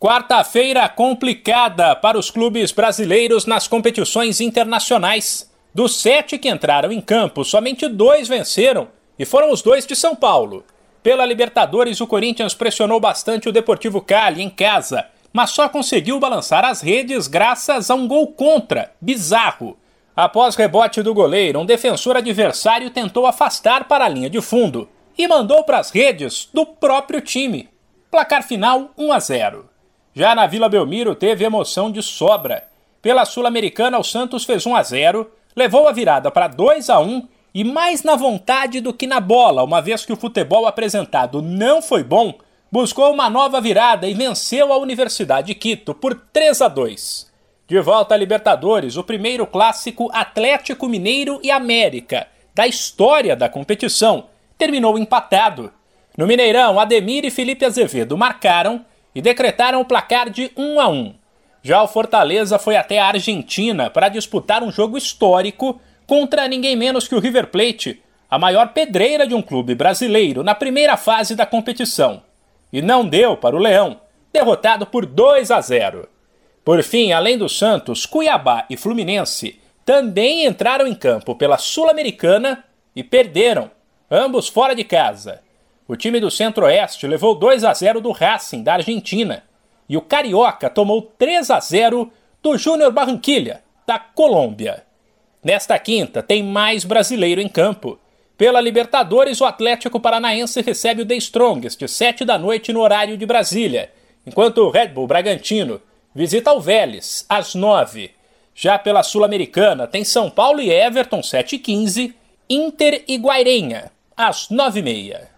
Quarta-feira complicada para os clubes brasileiros nas competições internacionais. Dos sete que entraram em campo, somente dois venceram e foram os dois de São Paulo. Pela Libertadores, o Corinthians pressionou bastante o Deportivo Cali em casa, mas só conseguiu balançar as redes graças a um gol contra, bizarro. Após rebote do goleiro, um defensor adversário tentou afastar para a linha de fundo e mandou para as redes do próprio time. Placar final 1 a 0. Já na Vila Belmiro teve emoção de sobra. Pela Sul-Americana, o Santos fez 1 a 0, levou a virada para 2 a 1 e mais na vontade do que na bola, uma vez que o futebol apresentado não foi bom, buscou uma nova virada e venceu a Universidade de Quito por 3 a 2. De volta à Libertadores, o primeiro clássico Atlético Mineiro e América da história da competição terminou empatado. No Mineirão, Ademir e Felipe Azevedo marcaram e decretaram o placar de 1 a 1. Já o Fortaleza foi até a Argentina para disputar um jogo histórico contra ninguém menos que o River Plate, a maior pedreira de um clube brasileiro na primeira fase da competição. E não deu para o Leão, derrotado por 2 a 0. Por fim, além do Santos, Cuiabá e Fluminense também entraram em campo pela Sul-Americana e perderam, ambos fora de casa. O time do Centro-Oeste levou 2 a 0 do Racing da Argentina e o Carioca tomou 3 a 0 do Júnior Barranquilha da Colômbia. Nesta quinta tem mais brasileiro em campo. Pela Libertadores, o Atlético Paranaense recebe o The Strongest, 7 da noite no horário de Brasília, enquanto o Red Bull Bragantino visita o Vélez às 9. Já pela Sul-Americana, tem São Paulo e Everton 7 e 15, Inter e Guairenha às 9 e meia.